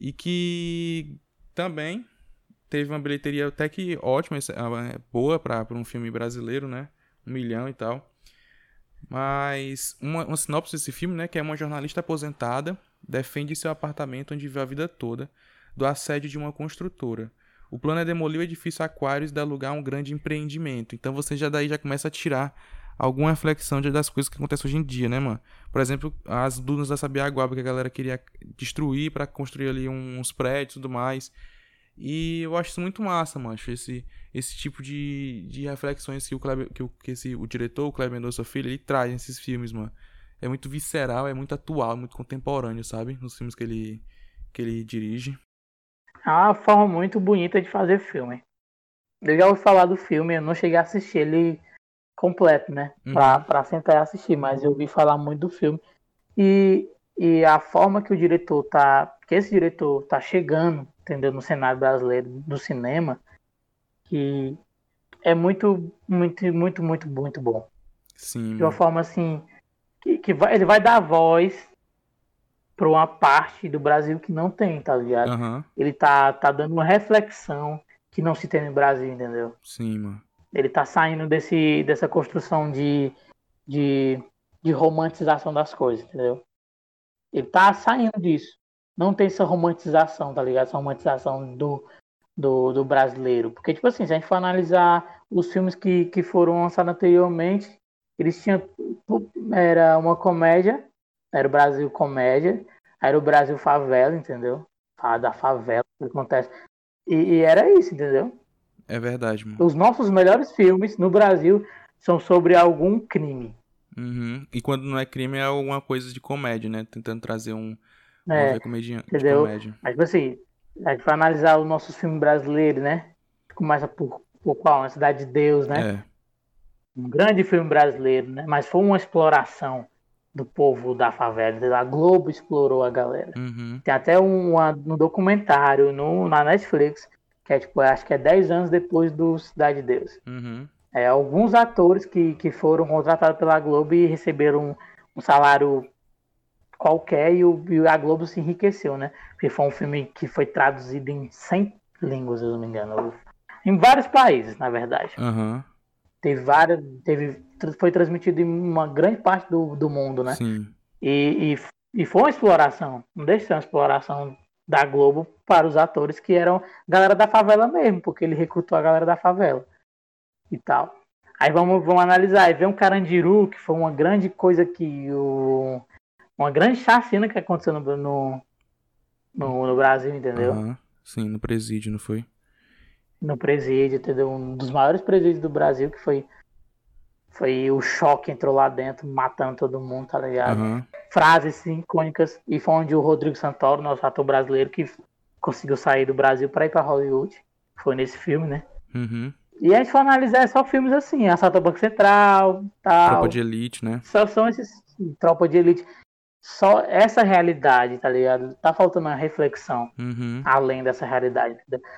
E que também teve uma bilheteria até que ótima, ah, boa para um filme brasileiro, né? Um milhão e tal. Mas uma, uma sinopse desse filme, né? Que é uma jornalista aposentada defende seu apartamento onde viveu a vida toda do assédio de uma construtora. O plano é demolir o edifício Aquários e dar lugar a um grande empreendimento. Então você já daí já começa a tirar alguma reflexão das coisas que acontecem hoje em dia, né, mano? Por exemplo, as dunas da Sabiaguaba que a galera queria destruir para construir ali uns prédios e tudo mais. E eu acho isso muito massa, mano. Esse, esse tipo de, de reflexões que o, Kleber, que, o, que esse, o diretor, o Kleber Mendonça Filho, ele traz nesses filmes, mano. É muito visceral, é muito atual, muito contemporâneo, sabe? Nos filmes que ele, que ele dirige. É uma forma muito bonita de fazer filme. Eu já ouvi falar do filme, eu não cheguei a assistir ele completo, né? Uhum. Pra, pra sentar e assistir, mas eu ouvi falar muito do filme. E, e a forma que o diretor tá. Que esse diretor tá chegando, entendeu? No cenário brasileiro do cinema, que é muito, muito, muito, muito, muito bom. Sim. De uma forma assim. Que, que vai, ele vai dar voz para uma parte do Brasil que não tem, tá ligado? Uhum. Ele tá, tá dando uma reflexão que não se tem no Brasil, entendeu? Sim, mano. Ele tá saindo desse, dessa construção de, de, de romantização das coisas, entendeu? Ele tá saindo disso. Não tem essa romantização, tá ligado? Essa romantização do, do, do brasileiro. Porque, tipo assim, se a gente for analisar os filmes que, que foram lançados anteriormente, eles tinham. Era uma comédia, era o Brasil comédia, era o Brasil favela, entendeu? Da favela, o que acontece. E, e era isso, entendeu? É verdade, mano. Os nossos melhores filmes no Brasil são sobre algum crime. Uhum. E quando não é crime é alguma coisa de comédia, né? Tentando trazer um. É, comédia, entendeu? comédia. Mas, tipo assim, a gente vai analisar os nossos filmes brasileiros, né? Começa por, por qual? A Cidade de Deus, né? É. Um grande filme brasileiro, né? Mas foi uma exploração do povo da favela. A Globo explorou a galera. Uhum. Tem até um, no documentário no, na Netflix que é tipo, acho que é 10 anos depois do Cidade de Deus. Uhum. É, alguns atores que, que foram contratados pela Globo e receberam um, um salário qualquer e, o, e, a Globo se enriqueceu, né? Porque foi um filme que foi traduzido em 100 línguas, se não me engano. Em vários países, na verdade. Uhum. Teve várias. Teve, foi transmitido em uma grande parte do, do mundo, né? Sim. E, e, e foi uma exploração. Não deixa de ser uma exploração da Globo para os atores que eram galera da favela mesmo, porque ele recrutou a galera da favela e tal. Aí vamos, vamos analisar. Aí vem um Carandiru, que foi uma grande coisa que o. Uma grande chacina que aconteceu no, no, no, no Brasil, entendeu? Sim, no presídio, não foi? No presídio, entendeu? Um dos maiores presídios do Brasil, que foi foi o choque entrou lá dentro, matando todo mundo, tá ligado? Uhum. Frases icônicas. E foi onde o Rodrigo Santoro, nosso ator brasileiro, que conseguiu sair do Brasil para ir para Hollywood. Foi nesse filme, né? Uhum. E a gente for analisar é só filmes assim, Assalto ao Banco Central, tal. Tropa de Elite, né? Só são esses. Tropa de Elite só essa realidade, tá ligado? Tá faltando uma reflexão uhum. além dessa realidade.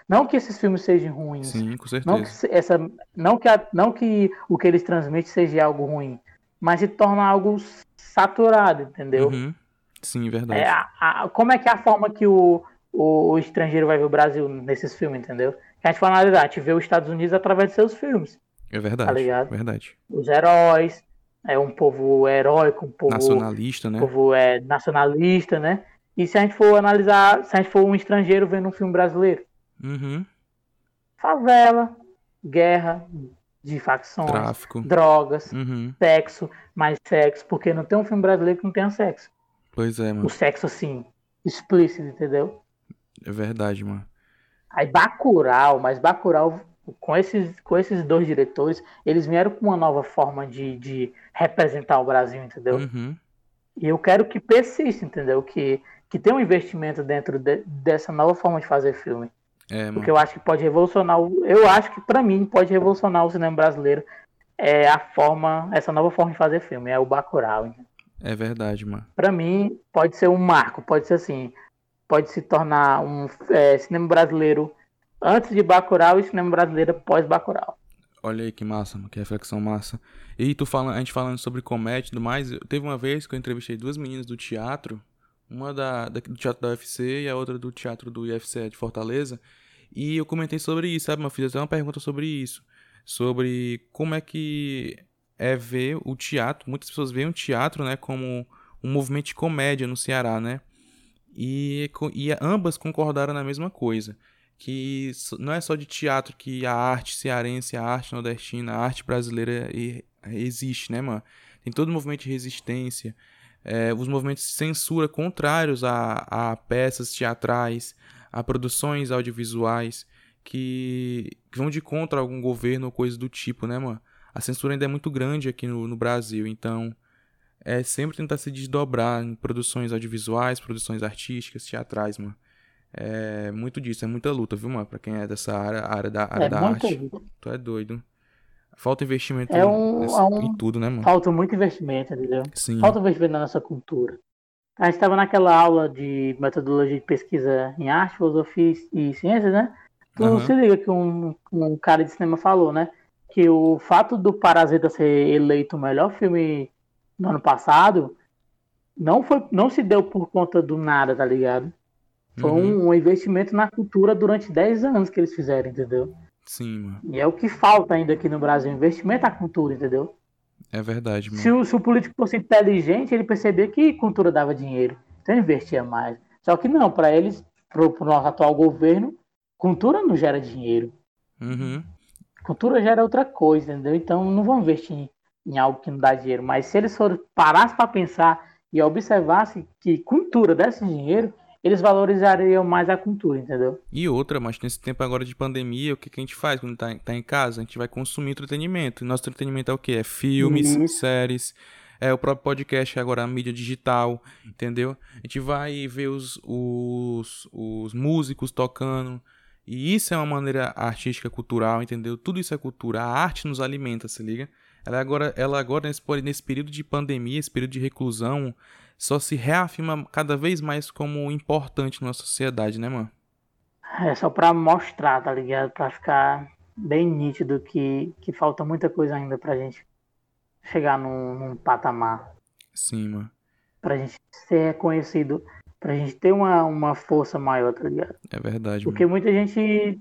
Não que esses filmes sejam ruins. Sim, com certeza. Não que, essa, não que, a, não que o que eles transmitem seja algo ruim, mas se torna algo saturado, entendeu? Uhum. Sim, verdade. É, a, a, como é que é a forma que o, o, o, estrangeiro vai ver o Brasil nesses filmes, entendeu? A gente fala na realidade, a gente vê os Estados Unidos através de seus filmes. É verdade. Tá ligado? Verdade. Os heróis, é um povo heróico, um povo nacionalista, né? Um povo é nacionalista, né? E se a gente for analisar, se a gente for um estrangeiro vendo um filme brasileiro, uhum. favela, guerra de facções, Tráfico. drogas, uhum. sexo, mais sexo, porque não tem um filme brasileiro que não tenha sexo. Pois é, mano. O sexo assim, explícito, entendeu? É verdade, mano. Aí Bacurau, mas Bacurau com esses, com esses dois diretores, eles vieram com uma nova forma de, de representar o Brasil, entendeu? Uhum. E eu quero que persista, entendeu? Que, que tenha um investimento dentro de, dessa nova forma de fazer filme. É, Porque eu acho que pode revolucionar. Eu acho que para mim pode revolucionar o cinema brasileiro. É a forma, essa nova forma de fazer filme, é o Bacurau. É verdade, mano. Para mim pode ser um marco, pode ser assim, pode se tornar um é, cinema brasileiro antes de Bacurau e cinema brasileiro pós Bacurau. Olha aí que massa, que reflexão massa. E tu falando, a gente falando sobre comédia e tudo mais, teve uma vez que eu entrevistei duas meninas do teatro, uma da, da, do teatro da UFC e a outra do teatro do IFC de Fortaleza, e eu comentei sobre isso, sabe? Meu filho até uma pergunta sobre isso, sobre como é que é ver o teatro, muitas pessoas veem o teatro, né, como um movimento de comédia no Ceará, né? E, e ambas concordaram na mesma coisa que não é só de teatro que a arte cearense, a arte nordestina, a arte brasileira existe, né, mano? Tem todo o movimento de resistência, é, os movimentos de censura contrários a, a peças teatrais, a produções audiovisuais que, que vão de contra algum governo ou coisa do tipo, né, mano? A censura ainda é muito grande aqui no, no Brasil, então é sempre tentar se desdobrar em produções audiovisuais, produções artísticas, teatrais, mano. É muito disso, é muita luta, viu, mano? Pra quem é dessa área, área da, área é da arte. Luta. Tu é doido. Falta investimento é um, nesse, é um, em tudo, né, mano? Falta muito investimento, entendeu? Sim. Falta investimento na nossa cultura. A gente estava naquela aula de metodologia de pesquisa em arte, filosofia e ciências, né? Tu uhum. se liga que um, um cara de cinema falou, né? Que o fato do Parasita ser eleito o melhor filme no ano passado não, foi, não se deu por conta do nada, tá ligado? Foi uhum. um, um, investimento na cultura durante 10 anos que eles fizeram, entendeu? Sim, mano. E é o que falta ainda aqui no Brasil, investimento na cultura, entendeu? É verdade, mano. Se o, se o político fosse inteligente, ele percebia que cultura dava dinheiro. Então investia mais. Só que não, para eles, pro, pro nosso atual governo, cultura não gera dinheiro. Uhum. Cultura gera outra coisa, entendeu? Então não vão investir em, em algo que não dá dinheiro. Mas se eles parassem para pensar e observassem que cultura desse dinheiro, eles valorizariam mais a cultura, entendeu? E outra, mas nesse tempo agora de pandemia, o que, que a gente faz quando tá, tá em casa? A gente vai consumir entretenimento. E nosso entretenimento é o quê? É filmes, uhum. séries, é o próprio podcast, agora a mídia digital, entendeu? A gente vai ver os, os, os músicos tocando. E isso é uma maneira artística, cultural, entendeu? Tudo isso é cultura. A arte nos alimenta, se liga? Ela agora, ela agora nesse, nesse período de pandemia, esse período de reclusão, só se reafirma cada vez mais como importante na sociedade, né, mano? É só pra mostrar, tá ligado? Pra ficar bem nítido que, que falta muita coisa ainda pra gente chegar num, num patamar. Sim, mano. Pra gente ser reconhecido, pra gente ter uma, uma força maior, tá ligado? É verdade, Porque mano. muita gente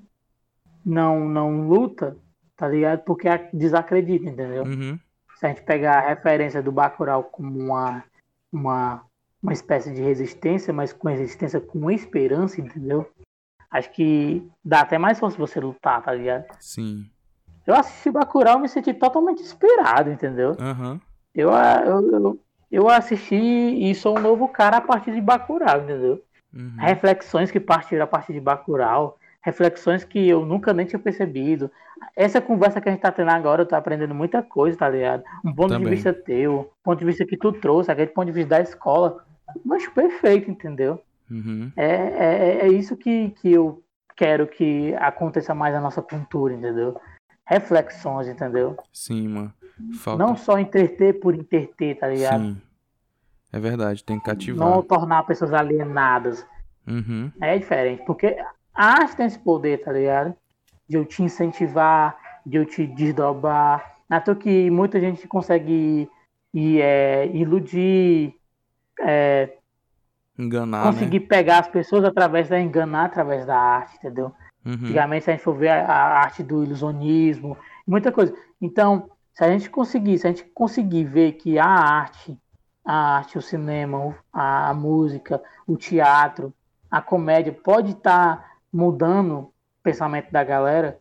não, não luta, tá ligado? Porque desacredita, entendeu? Uhum. Se a gente pegar a referência do Bacurau como uma uma, uma espécie de resistência, mas com resistência com esperança, entendeu? Acho que dá até mais força você lutar, tá ligado? Sim. Eu assisti Bacurau e me senti totalmente inspirado, entendeu? Uhum. Eu, eu, eu, eu, assisti e sou um novo cara a partir de Bacurau, entendeu? Uhum. Reflexões que partiram a partir de Bacurau, reflexões que eu nunca nem tinha percebido. Essa conversa que a gente tá tendo agora, eu tô aprendendo muita coisa, tá ligado? Um ponto Também. de vista teu, um ponto de vista que tu trouxe, aquele ponto de vista da escola. Mas perfeito, entendeu? Uhum. É, é, é isso que, que eu quero que aconteça mais na nossa cultura, entendeu? Reflexões, entendeu? Sim, mano. Falta... Não só interter por interter, tá ligado? Sim. É verdade, tem que cativar. Não tornar pessoas alienadas. Uhum. É diferente, porque a arte tem esse poder, tá ligado? De eu te incentivar, de eu te desdobrar. Até que muita gente consegue e, é, iludir, é, enganar, conseguir né? pegar as pessoas através da enganar através da arte, entendeu? Uhum. Antigamente, se a gente for ver a, a, arte do ilusionismo, muita coisa. Então, se a gente conseguir, se a gente conseguir ver que a arte, a arte, o cinema, a, a música, o teatro, a comédia pode estar tá mudando o pensamento da galera,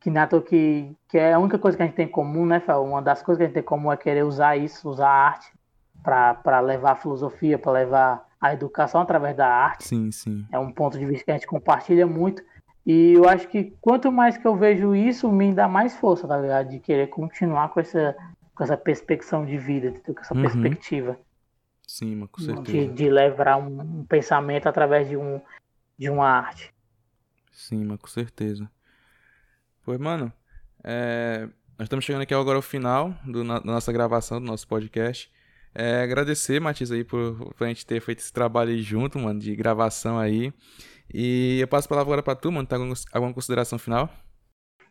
que nato que, que é a única coisa que a gente tem em comum, né, Fel? Uma das coisas que a gente tem em comum é querer usar isso, usar a arte para levar a filosofia, para levar a educação através da arte. Sim, sim. É um ponto de vista que a gente compartilha muito. E eu acho que quanto mais que eu vejo isso, me dá mais força, tá ligado? De querer continuar com essa, com essa perspectiva de vida, com essa uhum. perspectiva. Sim, com certeza. De, de levar um, um pensamento através de, um, de uma arte. Sim, mas com certeza. Pois, mano, é... nós estamos chegando aqui agora ao final do, da nossa gravação, do nosso podcast. É, agradecer, Matias, aí, por, por a gente ter feito esse trabalho aí junto, mano, de gravação aí. E eu passo a palavra agora pra tu, mano. Tá alguma, alguma consideração final?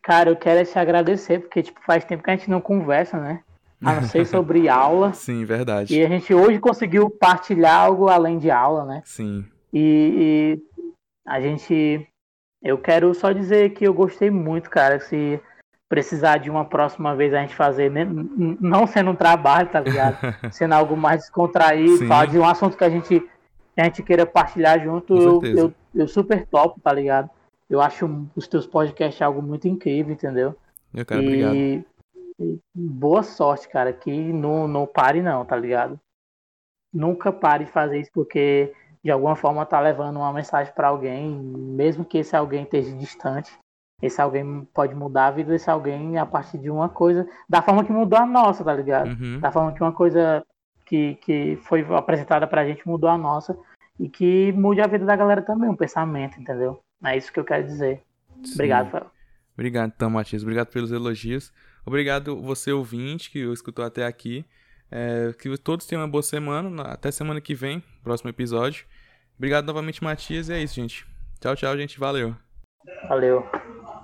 Cara, eu quero te agradecer, porque, tipo, faz tempo que a gente não conversa, né? A não ser sobre aula. Sim, verdade. E a gente hoje conseguiu partilhar algo além de aula, né? Sim. E, e a gente eu quero só dizer que eu gostei muito, cara. Se precisar de uma próxima vez a gente fazer, né? não sendo um trabalho, tá ligado? sendo algo mais descontraído, falar de um assunto que a gente, que a gente queira partilhar junto, eu, eu, eu, super top, tá ligado? Eu acho os teus podcasts algo muito incrível, entendeu? Eu quero, e, obrigado. boa sorte, cara. Que não, não pare, não, tá ligado? Nunca pare de fazer isso, porque de alguma forma tá levando uma mensagem para alguém, mesmo que esse alguém esteja distante. Esse alguém pode mudar a vida desse alguém a partir de uma coisa, da forma que mudou a nossa, tá ligado? Uhum. Da forma que uma coisa que, que foi apresentada pra gente mudou a nossa e que mude a vida da galera também, um pensamento, entendeu? É isso que eu quero dizer. Sim. Obrigado, Fel. Obrigado, então, Matias. Obrigado pelos elogios. Obrigado você, ouvinte, que escutou até aqui. É, que todos tenham uma boa semana. Até semana que vem, próximo episódio. Obrigado novamente, Matias. E é isso, gente. Tchau, tchau, gente. Valeu. Valeu.